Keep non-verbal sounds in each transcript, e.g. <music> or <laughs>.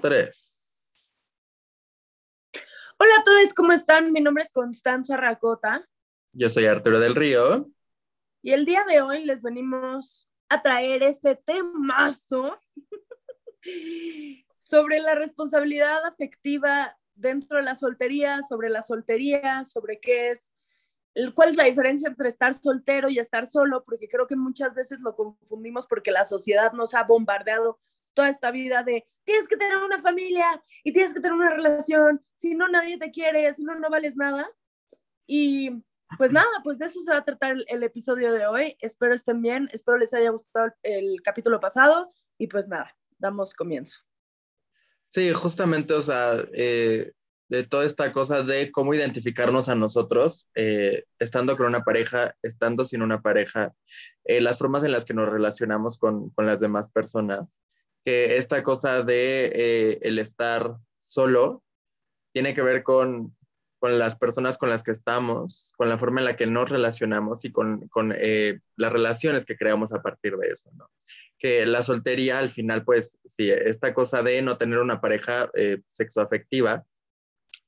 tres. Hola a todos, ¿cómo están? Mi nombre es Constanza Racota. Yo soy Arturo del Río. Y el día de hoy les venimos a traer este temazo <laughs> sobre la responsabilidad afectiva dentro de la soltería, sobre la soltería, sobre qué es, cuál es la diferencia entre estar soltero y estar solo, porque creo que muchas veces lo confundimos porque la sociedad nos ha bombardeado toda esta vida de tienes que tener una familia y tienes que tener una relación, si no nadie te quiere, si no no vales nada. Y pues nada, pues de eso se va a tratar el, episodio de hoy. Espero estén bien, espero les haya gustado el, capítulo pasado y pues nada, damos comienzo. Sí, justamente, o sea, eh, de toda esta cosa de cómo identificarnos a nosotros, eh, estando con una pareja, estando sin una pareja, eh, las formas en las que nos relacionamos con, con las demás personas que esta cosa de eh, el estar solo tiene que ver con, con, las personas con las que estamos, con la forma en la que nos relacionamos y con, con eh, las relaciones que creamos a partir de eso, ¿no? Que la soltería al final, pues, sí, esta cosa de no tener una pareja eh, sexoafectiva,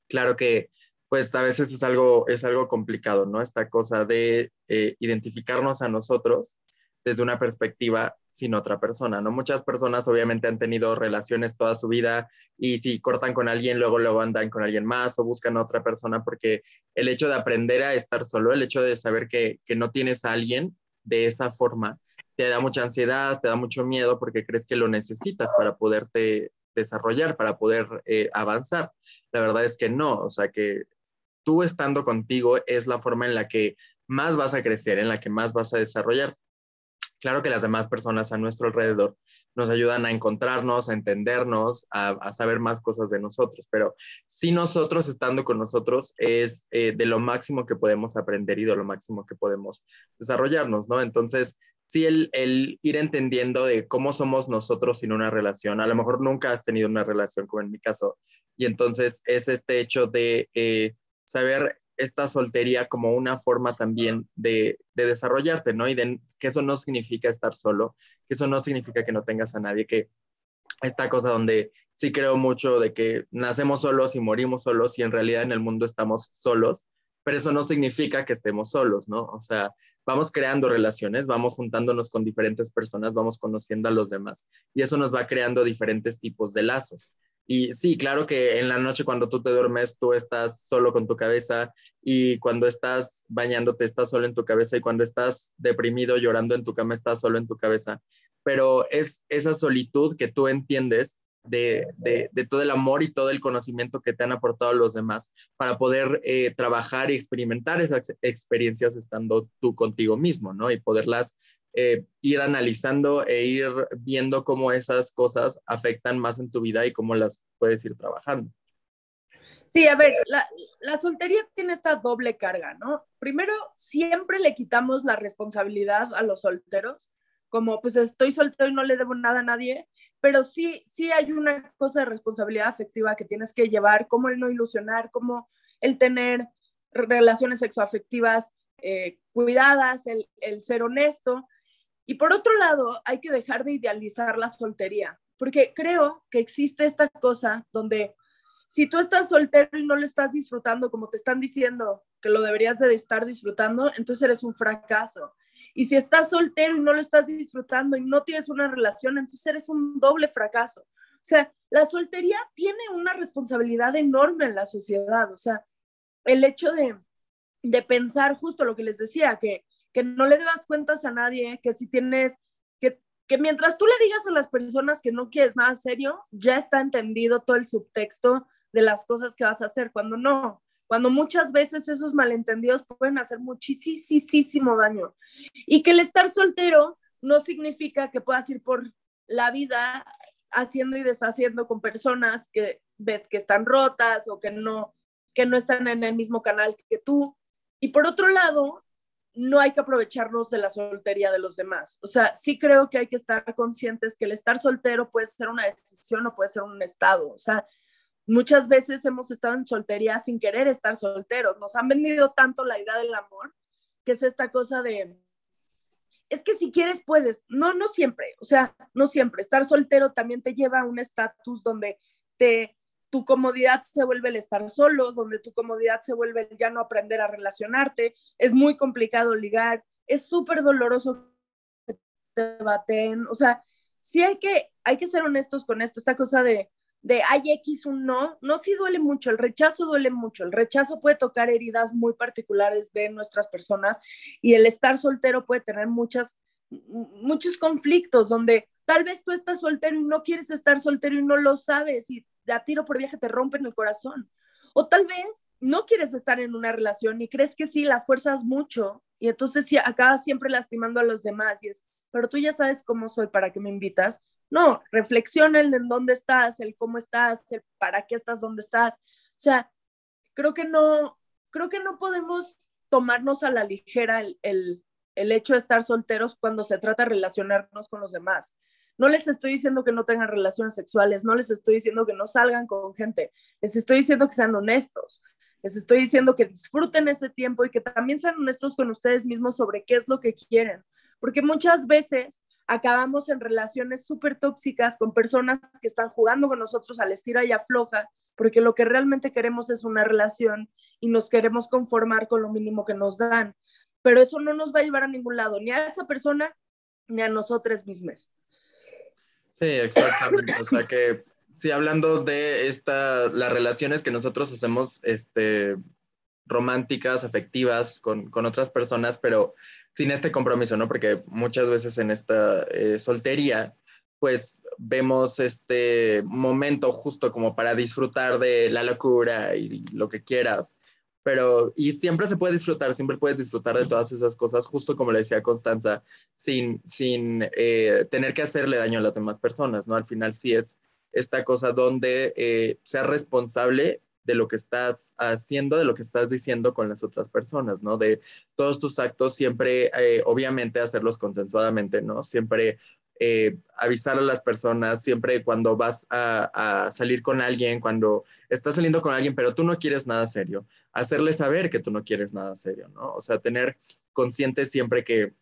claro que pues a veces es algo, es algo complicado, ¿no? Esta cosa de eh, identificarnos a nosotros desde una perspectiva sin otra persona, ¿no? Muchas personas obviamente han tenido relaciones toda su vida y si cortan con alguien, luego luego andan con alguien más o buscan a otra persona porque el hecho de aprender a estar solo, el hecho de saber que, no tienes a alguien de esa forma, te da mucha ansiedad, te da mucho miedo porque crees que lo necesitas para poderte desarrollar, para poder eh, avanzar. La verdad es que no, o sea que tú estando contigo es la forma en la que más vas a crecer, en la que más vas a desarrollar. Claro que las demás personas a nuestro alrededor nos ayudan a encontrarnos, a entendernos, a, saber más cosas de nosotros, pero si nosotros estando con nosotros es eh, de lo máximo que podemos aprender y de lo máximo que podemos desarrollarnos, ¿no? Entonces, sí, el, ir entendiendo de cómo somos nosotros sin una relación, a lo mejor nunca has tenido una relación como en mi caso, y entonces es este hecho de eh, saber esta soltería como una forma también de, desarrollarte, ¿no? Y que eso no significa estar solo, que eso no significa que no tengas a nadie, que esta cosa donde sí creo mucho de que nacemos solos y morimos solos y en realidad en el mundo estamos solos, pero eso no significa que estemos solos, ¿no? O sea, vamos creando relaciones, vamos juntándonos con diferentes personas, vamos conociendo a los demás y eso nos va creando diferentes tipos de lazos. Y sí, claro que en la noche cuando tú te duermes, tú estás solo con tu cabeza y cuando estás bañándote, estás solo en tu cabeza y cuando estás deprimido, llorando en tu cama, estás solo en tu cabeza. Pero es esa solitud que tú entiendes de, todo el amor y todo el conocimiento que te han aportado los demás para poder eh, trabajar y experimentar esas experiencias estando tú contigo mismo, ¿no? Y poderlas eh, ir analizando e ir viendo cómo esas cosas afectan más en tu vida y cómo las puedes ir trabajando. Sí, a ver, la, la, soltería tiene esta doble carga, ¿no? Primero, siempre le quitamos la responsabilidad a los solteros, como pues estoy soltero y no le debo nada a nadie, pero sí, sí hay una cosa de responsabilidad afectiva que tienes que llevar, como el no ilusionar, como el tener relaciones sexoafectivas eh, cuidadas, el, el ser honesto, y por otro lado, hay que dejar de idealizar la soltería, porque creo que existe esta cosa donde si tú estás soltero y no lo estás disfrutando como te están diciendo que lo deberías de estar disfrutando, entonces eres un fracaso. Y si estás soltero y no lo estás disfrutando y no tienes una relación, entonces eres un doble fracaso. O sea, la soltería tiene una responsabilidad enorme en la sociedad. O sea, el hecho de, de pensar justo lo que les decía, que que no le das cuentas a nadie, que si tienes, que, que mientras tú le digas a las personas que no quieres nada serio, ya está entendido todo el subtexto de las cosas que vas a hacer, cuando no, cuando muchas veces esos malentendidos pueden hacer muchísimo daño. Y que el estar soltero no significa que puedas ir por la vida haciendo y deshaciendo con personas que ves que están rotas o que no, que no están en el mismo canal que tú. Y por otro lado, no hay que aprovecharnos de la soltería de los demás. O sea, sí creo que hay que estar conscientes que el estar soltero puede ser una decisión o puede ser un estado. O sea, muchas veces hemos estado en soltería sin querer estar solteros. Nos han vendido tanto la idea del amor, que es esta cosa de es que si quieres puedes. No, no siempre, o sea, no siempre. Estar soltero también te lleva a un estatus donde te, tu comodidad se vuelve el estar solo, donde tu comodidad se vuelve el ya no aprender a relacionarte. Es muy complicado ligar, es súper doloroso que te baten. O sea, sí hay que, hay que ser honestos con esto, esta cosa de, de hay X un no, no sí duele mucho, el rechazo duele mucho, el rechazo puede tocar heridas muy particulares de nuestras personas y el estar soltero puede tener muchas, muchos conflictos donde tal vez tú estás soltero y no quieres estar soltero y no lo sabes y a tiro por viaje te rompen el corazón. O tal vez no quieres estar en una relación y crees que sí, la fuerzas mucho y entonces sí, acabas siempre lastimando a los demás y es, pero tú ya sabes cómo soy para que me invitas. No, reflexiona el en dónde estás, el cómo estás, el para qué estás donde estás. O sea, creo que no, creo que no podemos tomarnos a la ligera el, el, el hecho de estar solteros cuando se trata de relacionarnos con los demás. No les estoy diciendo que no tengan relaciones sexuales, no les estoy diciendo que no salgan con gente, les estoy diciendo que sean honestos, les estoy diciendo que disfruten ese tiempo y que también sean honestos con ustedes mismos sobre qué es lo que quieren, porque muchas veces acabamos en relaciones súper tóxicas con personas que están jugando con nosotros al estira y afloja, porque lo que realmente queremos es una relación y nos queremos conformar con lo mínimo que nos dan. Pero eso no nos va a llevar a ningún lado, ni a esa persona ni a nosotros mismos. Sí, exactamente. O sea que, sí, hablando de esta, las relaciones que nosotros hacemos, este, románticas, afectivas con, con, otras personas, pero sin este compromiso, ¿no? Porque muchas veces en esta eh, soltería, pues vemos este momento justo como para disfrutar de la locura y lo que quieras, pero y siempre se puede disfrutar, siempre puedes disfrutar de todas esas cosas, justo como le decía Constanza, sin, sin eh, tener que hacerle daño a las demás personas, ¿no? Al final sí es esta cosa donde eh, seas responsable de lo que estás haciendo, de lo que estás diciendo con las otras personas, ¿no? De todos tus actos, siempre, eh, obviamente, hacerlos consensuadamente, ¿no? Siempre eh, avisar a las personas, siempre cuando vas a, salir con alguien, cuando estás saliendo con alguien, pero tú no quieres nada serio, hacerle saber que tú no quieres nada serio, ¿no? O sea, tener consciente siempre que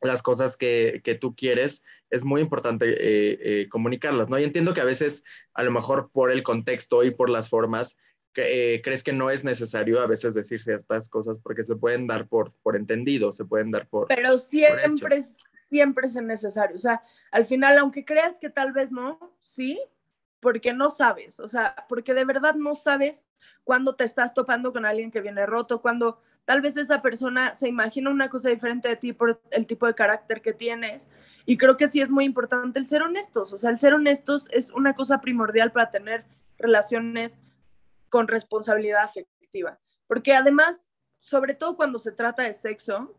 las cosas que, que, tú quieres, es muy importante eh, eh, comunicarlas, ¿no? Y entiendo que a veces, a lo mejor por el contexto y por las formas, eh, crees que no es necesario a veces decir ciertas cosas porque se pueden dar por, por entendido, se pueden dar por... Pero siempre, siempre es necesario. O sea, al final, aunque creas que tal vez no, sí, porque no sabes, o sea, porque de verdad no sabes cuándo te estás topando con alguien que viene roto, cuando tal vez esa persona se imagina una cosa diferente de ti por el tipo de carácter que tienes. Y creo que sí es muy importante el ser honestos, o sea, el ser honestos es una cosa primordial para tener relaciones con responsabilidad afectiva. Porque además, sobre todo cuando se trata de sexo,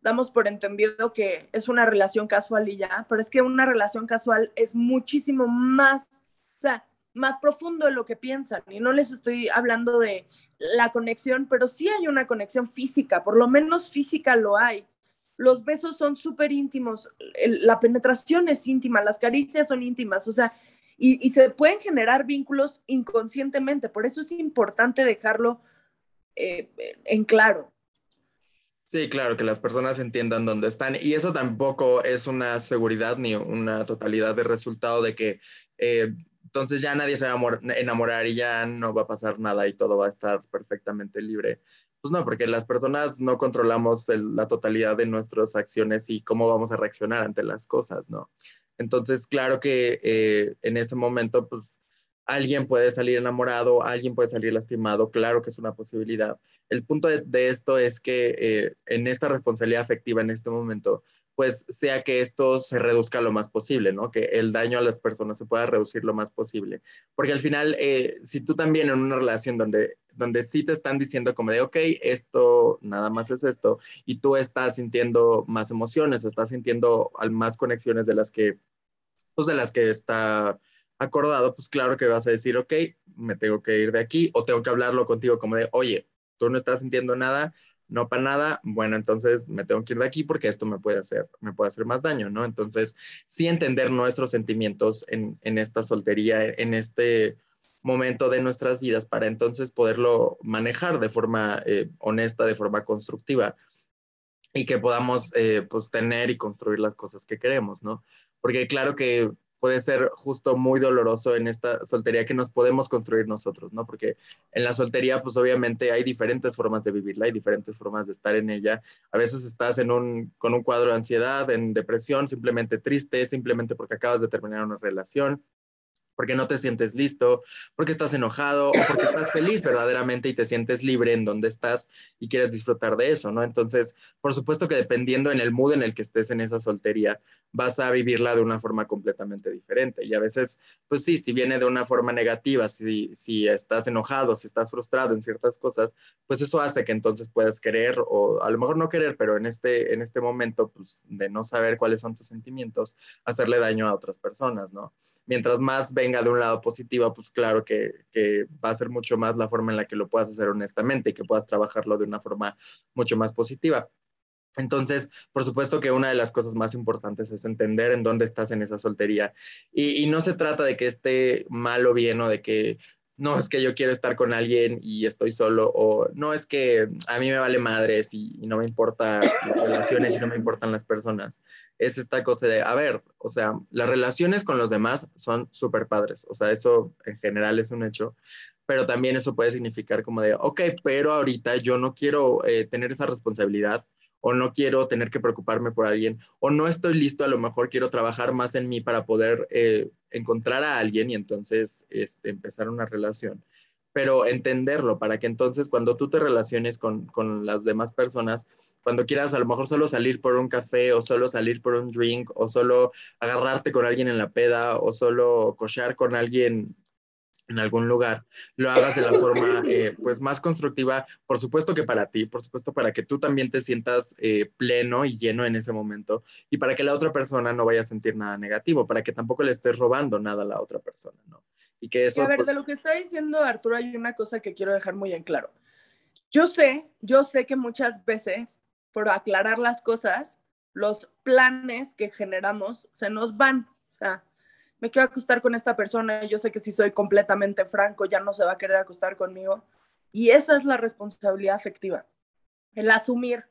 damos por entendido que es una relación casual y ya, pero es que una relación casual es muchísimo más, o sea, más profundo de lo que piensan. Y no les estoy hablando de la conexión, pero sí hay una conexión física, por lo menos física lo hay. Los besos son súper íntimos, la penetración es íntima, las caricias son íntimas, o sea, y, se pueden generar vínculos inconscientemente. Por eso es importante dejarlo eh, en claro. Sí, claro, que las personas entiendan dónde están. Y eso tampoco es una seguridad ni una totalidad de resultado de que eh, entonces ya nadie se va a enamorar y ya no va a pasar nada y todo va a estar perfectamente libre. Pues no, porque las personas no controlamos la totalidad de nuestras acciones y cómo vamos a reaccionar ante las cosas, ¿no? Entonces, claro que eh, en ese momento, pues alguien puede salir enamorado, alguien puede salir lastimado, claro que es una posibilidad. El punto de, esto es que eh, en esta responsabilidad afectiva en este momento, pues sea que esto se reduzca lo más posible, ¿no? Que el daño a las personas se pueda reducir lo más posible. Porque al final, eh, si tú también en una relación donde, donde sí te están diciendo como de, ok, esto nada más es esto, y tú estás sintiendo más emociones o estás sintiendo más conexiones de las que, pues de las que está acordado, pues claro que vas a decir, ok, me tengo que ir de aquí o tengo que hablarlo contigo como de, oye, tú no estás sintiendo nada, no para nada, bueno, entonces me tengo que ir de aquí porque esto me puede hacer, me puede hacer más daño, ¿no? Entonces, sí entender nuestros sentimientos en, en esta soltería, en este momento de nuestras vidas para entonces poderlo manejar de forma eh, honesta, de forma constructiva. y que podamos eh, pues tener y construir las cosas que queremos, ¿no? Porque claro que puede ser justo muy doloroso en esta soltería que nos podemos construir nosotros, ¿no? Porque en la soltería, pues obviamente hay diferentes formas de vivirla, hay diferentes formas de estar en ella. A veces estás en un, con un cuadro de ansiedad, en depresión, simplemente triste, simplemente porque acabas de terminar una relación porque no te sientes listo, porque estás enojado o porque estás feliz verdaderamente y te sientes libre en donde estás y quieres disfrutar de eso, ¿no? Entonces, por supuesto que dependiendo en el mood en el que estés en esa soltería, vas a vivirla de una forma completamente diferente. Y a veces, pues sí, si viene de una forma negativa, si, si estás enojado, si estás frustrado en ciertas cosas, pues eso hace que entonces puedas querer o a lo mejor no querer, pero en este, en este momento, pues de no saber cuáles son tus sentimientos, hacerle daño a otras personas, ¿no? Mientras más ven de un lado positivo, pues claro que, va a ser mucho más la forma en la que lo puedas hacer honestamente y que puedas trabajarlo de una forma mucho más positiva. Entonces, por supuesto que una de las cosas más importantes es entender en dónde estás en esa soltería. Y, y, no se trata de que esté mal o bien o de que no es que yo quiero estar con alguien y estoy solo, o no es que a mí me vale madres y, no me importan las relaciones y no me importan las personas. Es esta cosa de, a ver, o sea, las relaciones con los demás son súper padres, o sea, eso en general es un hecho, pero también eso puede significar como de, ok, pero ahorita yo no quiero eh, tener esa responsabilidad o no quiero tener que preocuparme por alguien, o no estoy listo, a lo mejor quiero trabajar más en mí para poder eh, encontrar a alguien y entonces este, empezar una relación. Pero entenderlo para que entonces cuando tú te relaciones con, con las demás personas, cuando quieras a lo mejor solo salir por un café o solo salir por un drink o solo agarrarte con alguien en la peda o solo cochear con alguien en algún lugar, lo hagas de la forma eh, pues más constructiva, por supuesto que para ti, por supuesto para que tú también te sientas eh, pleno y lleno en ese momento y para que la otra persona no vaya a sentir nada negativo, para que tampoco le estés robando nada a la otra persona, ¿no? Y que eso... a ver, pues de lo que está diciendo Arturo hay una cosa que quiero dejar muy en claro. Yo sé, yo sé que muchas veces, por aclarar las cosas, los planes que generamos se nos van, o sea, me quiero acostar con esta persona, yo sé que si soy completamente franco ya no se va a querer acostar conmigo. Y esa es la responsabilidad afectiva, el asumir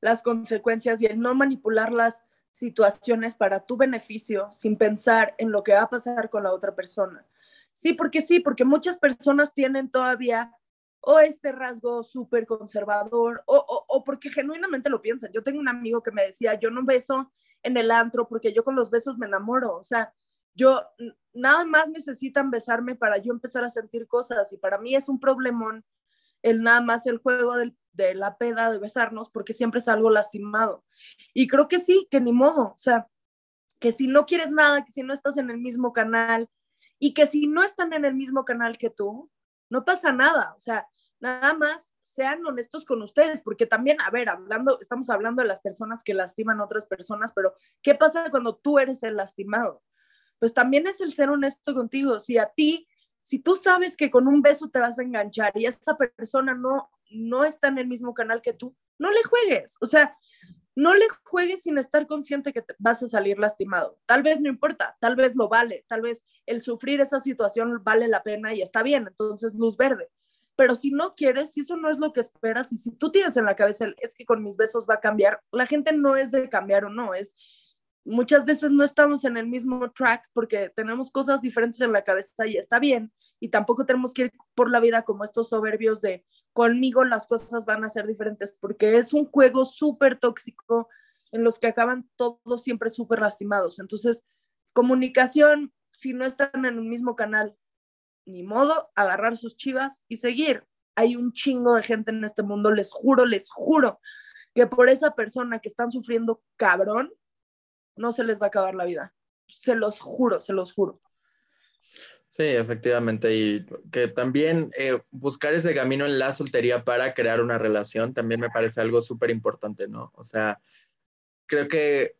las consecuencias y el no manipular las situaciones para tu beneficio sin pensar en lo que va a pasar con la otra persona. Sí, porque sí, porque muchas personas tienen todavía o este rasgo súper conservador o, o, o, porque genuinamente lo piensan. Yo tengo un amigo que me decía, yo no beso en el antro porque yo con los besos me enamoro. O sea, yo nada más necesitan besarme para yo empezar a sentir cosas y para mí es un problemón el nada más el juego de la peda de besarnos porque siempre es algo lastimado. Y creo que sí, que ni modo, o sea, que si no quieres nada, que si no estás en el mismo canal y que si no están en el mismo canal que tú, no pasa nada, o sea, nada más sean honestos con ustedes, porque también, a ver, hablando, estamos hablando de las personas que lastiman a otras personas, pero ¿qué pasa cuando tú eres el lastimado? Pues también es el ser honesto contigo. Si a ti, si tú sabes que con un beso te vas a enganchar y esa persona no, no está en el mismo canal que tú, no le juegues. O sea, no le juegues sin estar consciente que te vas a salir lastimado. Tal vez no importa, tal vez lo vale, tal vez el sufrir esa situación vale la pena y está bien, entonces luz verde. Pero si no quieres, si eso no es lo que esperas y si tú tienes en la cabeza es que con mis besos va a cambiar, la gente no es de cambiar o no, es muchas veces no estamos en el mismo track porque tenemos cosas diferentes en la cabeza y está bien. Y tampoco tenemos que ir por la vida como estos soberbios de conmigo las cosas van a ser diferentes porque es un juego súper tóxico en los que acaban todos siempre súper lastimados. Entonces, comunicación, si no están en el mismo canal, ni modo, agarrar sus chivas y seguir. Hay un chingo de gente en este mundo, les juro, les juro, que por esa persona que están sufriendo cabrón, no se les va a acabar la vida. Se los juro, se los juro. Sí, efectivamente. Y que también eh, buscar ese camino en la soltería para crear una relación también me parece algo súper importante, ¿no? O sea, creo que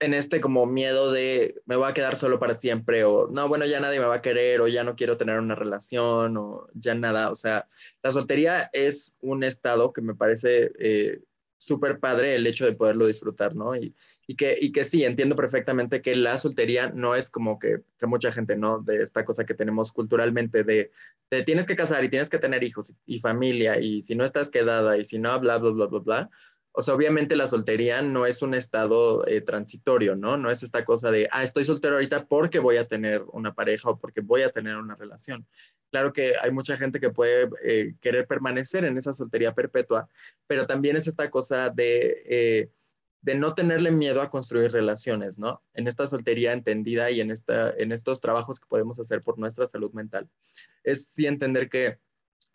en este como miedo de me voy a quedar solo para siempre o no, bueno, ya nadie me va a querer o ya no quiero tener una relación o ya nada. O sea, la soltería es un estado que me parece eh, súper padre el hecho de poderlo disfrutar, ¿no? Y, y, que, y que sí, entiendo perfectamente que la soltería no es como que, que, mucha gente, ¿no? De esta cosa que tenemos culturalmente de, te tienes que casar y tienes que tener hijos y, familia y si no estás quedada y si no, bla, bla, bla, bla, bla. O sea, obviamente la soltería no es un estado eh, transitorio, ¿no? No es esta cosa de, ah, estoy soltero ahorita porque voy a tener una pareja o porque voy a tener una relación. Claro que hay mucha gente que puede eh, querer permanecer en esa soltería perpetua, pero también es esta cosa de, eh, de no tenerle miedo a construir relaciones, ¿no? En esta soltería entendida y en, esta, en estos trabajos que podemos hacer por nuestra salud mental, es sí entender que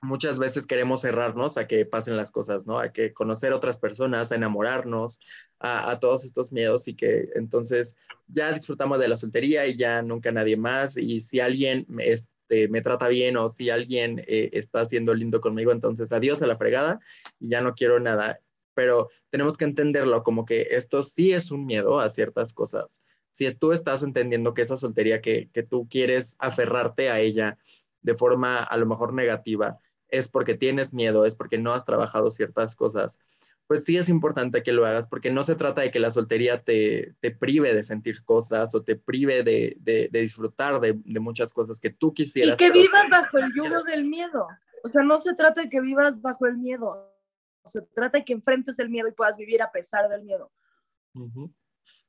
muchas veces queremos cerrarnos a que pasen las cosas, ¿no? A que conocer otras personas, a enamorarnos, a, todos estos miedos y que entonces ya disfrutamos de la soltería y ya nunca nadie más y si alguien este, me trata bien o si alguien eh, está siendo lindo conmigo, entonces adiós a la fregada y ya no quiero nada. Pero tenemos que entenderlo como que esto sí es un miedo a ciertas cosas. Si tú estás entendiendo que esa soltería que, que tú quieres aferrarte a ella de forma a lo mejor negativa, es porque tienes miedo, es porque no has trabajado ciertas cosas, pues sí es importante que lo hagas, porque no se trata de que la soltería te, prive de sentir cosas o te prive de, disfrutar de, muchas cosas que tú quisieras. Y que vivas bajo el yugo del miedo. O sea, no se trata de que vivas bajo el miedo, se trata de que enfrentes el miedo y puedas vivir a pesar del miedo.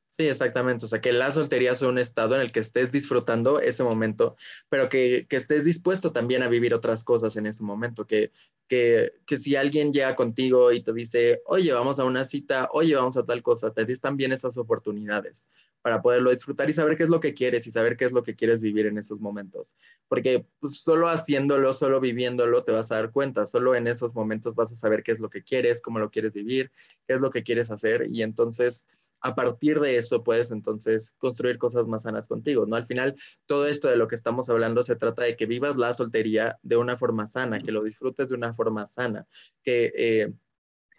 Sí, exactamente. O sea, que la soltería sea un estado en el que estés disfrutando ese momento, pero que, estés dispuesto también a vivir otras cosas en ese momento. Que, que, que, si alguien llega contigo y te dice, oye, vamos a una cita, oye, vamos a tal cosa, te des también esas oportunidades para poderlo disfrutar y saber qué es lo que quieres y saber qué es lo que quieres vivir en esos momentos. Porque pues, solo haciéndolo, solo viviéndolo, te vas a dar cuenta, solo en esos momentos vas a saber qué es lo que quieres, cómo lo quieres vivir, qué es lo que quieres hacer y entonces a partir de eso puedes entonces construir cosas más sanas contigo, ¿no? Al final, todo esto de lo que estamos hablando se trata de que vivas la soltería de una forma sana, que lo disfrutes de una forma sana, que... Eh,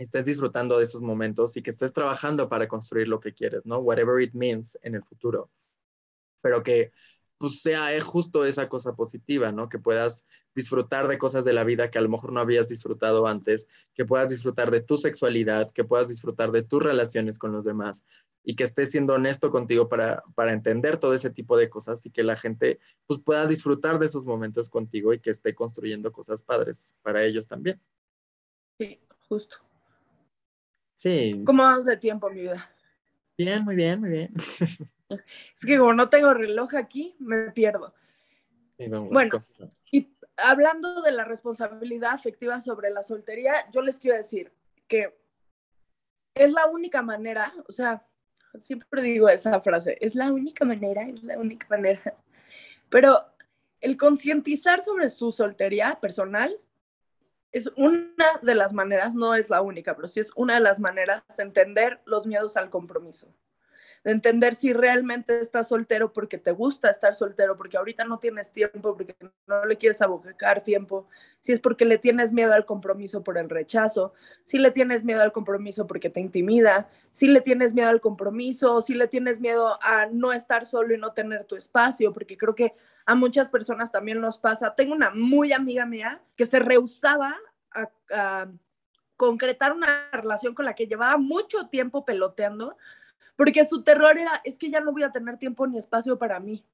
estés disfrutando de esos momentos y que estés trabajando para construir lo que quieres, ¿no? Whatever it means en el futuro. Pero que pues sea eh, justo esa cosa positiva, ¿no? Que puedas disfrutar de cosas de la vida que a lo mejor no habías disfrutado antes, que puedas disfrutar de tu sexualidad, que puedas disfrutar de tus relaciones con los demás y que estés siendo honesto contigo para, para entender todo ese tipo de cosas y que la gente pues pueda disfrutar de esos momentos contigo y que esté construyendo cosas padres para ellos también. Sí, justo. Sí. ¿Cómo vamos de tiempo, mi vida? Bien, muy bien, muy bien. <laughs> Es que como no tengo reloj aquí, me pierdo. bueno, y hablando de la responsabilidad afectiva sobre la soltería, yo les quiero decir que es la única manera, o sea, siempre digo esa frase, es la única manera, es la única manera. Pero el concientizar sobre su soltería personal es una de las maneras, no es la única, pero sí es una de las maneras de entender los miedos al compromiso. De entender si realmente estás soltero porque te gusta estar soltero, porque ahorita no tienes tiempo, porque no le quieres abocar tiempo, si es porque le tienes miedo al compromiso por el rechazo, si le tienes miedo al compromiso porque te intimida, si le tienes miedo al compromiso, si le tienes miedo a no estar solo y no tener tu espacio, porque creo que a muchas personas también nos pasa. Tengo una muy amiga mía que se rehusaba a, concretar una relación con la que llevaba mucho tiempo peloteando, porque su terror era, es que ya no voy a tener tiempo ni espacio para mí.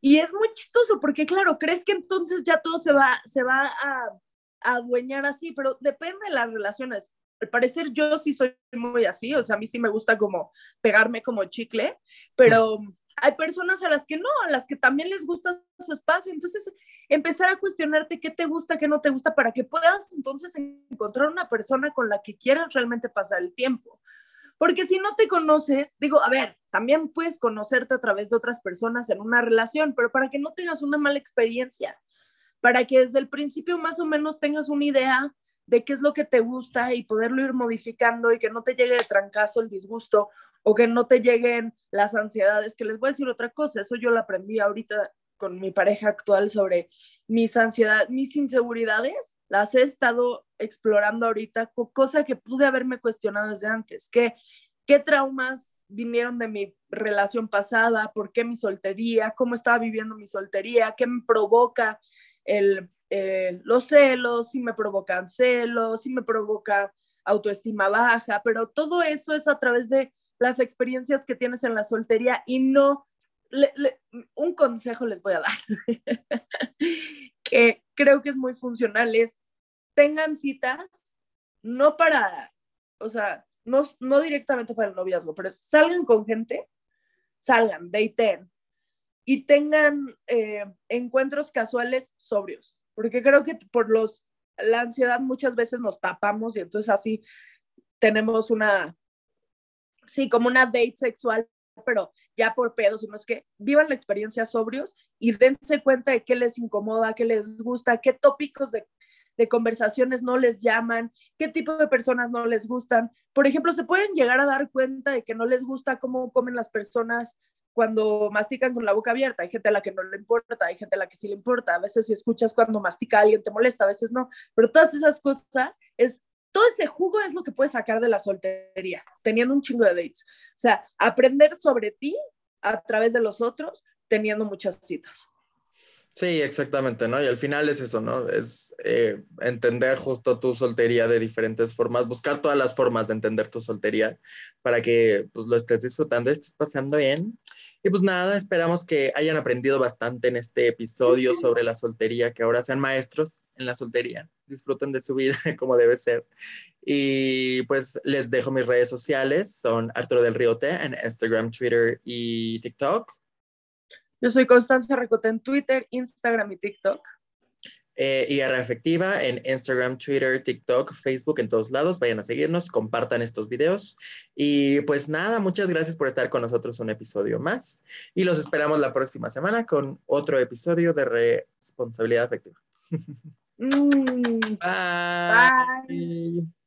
Y es muy chistoso, porque claro, crees que entonces ya todo se va, se va a, a adueñar así, pero depende de las relaciones. Al parecer yo sí soy muy así, o sea, a mí sí me gusta como pegarme como chicle, pero hay personas a las que no, a las que también les gusta su espacio. Entonces, empezar a cuestionarte qué te gusta, qué no te gusta, para que puedas entonces encontrar una persona con la que quieras realmente pasar el tiempo. Porque si no te conoces, digo, a ver, también puedes conocerte a través de otras personas en una relación, pero para que no tengas una mala experiencia, para que desde el principio más o menos tengas una idea de qué es lo que te gusta y poderlo ir modificando y que no te llegue de trancazo el disgusto o que no te lleguen las ansiedades, que les voy a decir otra cosa, eso yo lo aprendí ahorita con mi pareja actual sobre mis ansiedades, mis inseguridades, las he estado explorando ahorita, cosa que pude haberme cuestionado desde antes, que qué traumas vinieron de mi relación pasada, por qué mi soltería, cómo estaba viviendo mi soltería, qué me provoca el, los celos, si me provocan celos, si me provoca autoestima baja, pero todo eso es a través de las experiencias que tienes en la soltería y no, un consejo les voy a dar, <laughs> que creo que es muy funcional, es tengan citas, no para, o sea, no, no directamente para el noviazgo, pero salgan con gente, salgan, daten y tengan eh, encuentros casuales sobrios, porque creo que por los, la ansiedad muchas veces nos tapamos y entonces así tenemos una, sí, como una date sexual, pero ya por pedos, sino es que vivan la experiencia sobrios y dense cuenta de qué les incomoda, qué les gusta, qué tópicos de, de conversaciones no les llaman, qué tipo de personas no les gustan. Por ejemplo, se pueden llegar a dar cuenta de que no les gusta cómo comen las personas cuando mastican con la boca abierta. Hay gente a la que no le importa, hay gente a la que sí le importa. A veces si escuchas cuando mastica alguien te molesta, a veces no. Pero todas esas cosas es todo ese jugo es lo que puedes sacar de la soltería, teniendo un chingo de dates. O sea, aprender sobre ti a través de los otros, teniendo muchas citas. Sí, exactamente, ¿no? Y al final es eso, ¿no? Es eh, entender justo tu soltería de diferentes formas, buscar todas las formas de entender tu soltería para que pues lo estés disfrutando, estés pasando bien. Y pues nada, esperamos que hayan aprendido bastante en este episodio sobre la soltería, que ahora sean maestros en la soltería, disfruten de su vida <laughs> como debe ser. Y pues les dejo mis redes sociales, son Arturo del Riote en Instagram, Twitter y TikTok. Yo soy Constanza Recote en Twitter, Instagram y TikTok. Eh, IR Efectiva en Instagram, Twitter, TikTok, Facebook, en todos lados. Vayan a seguirnos, compartan estos videos. Y pues nada, muchas gracias por estar con nosotros un episodio más. Y los esperamos la próxima semana con otro episodio de responsabilidad afectiva. <laughs> Mm. Bye. Bye.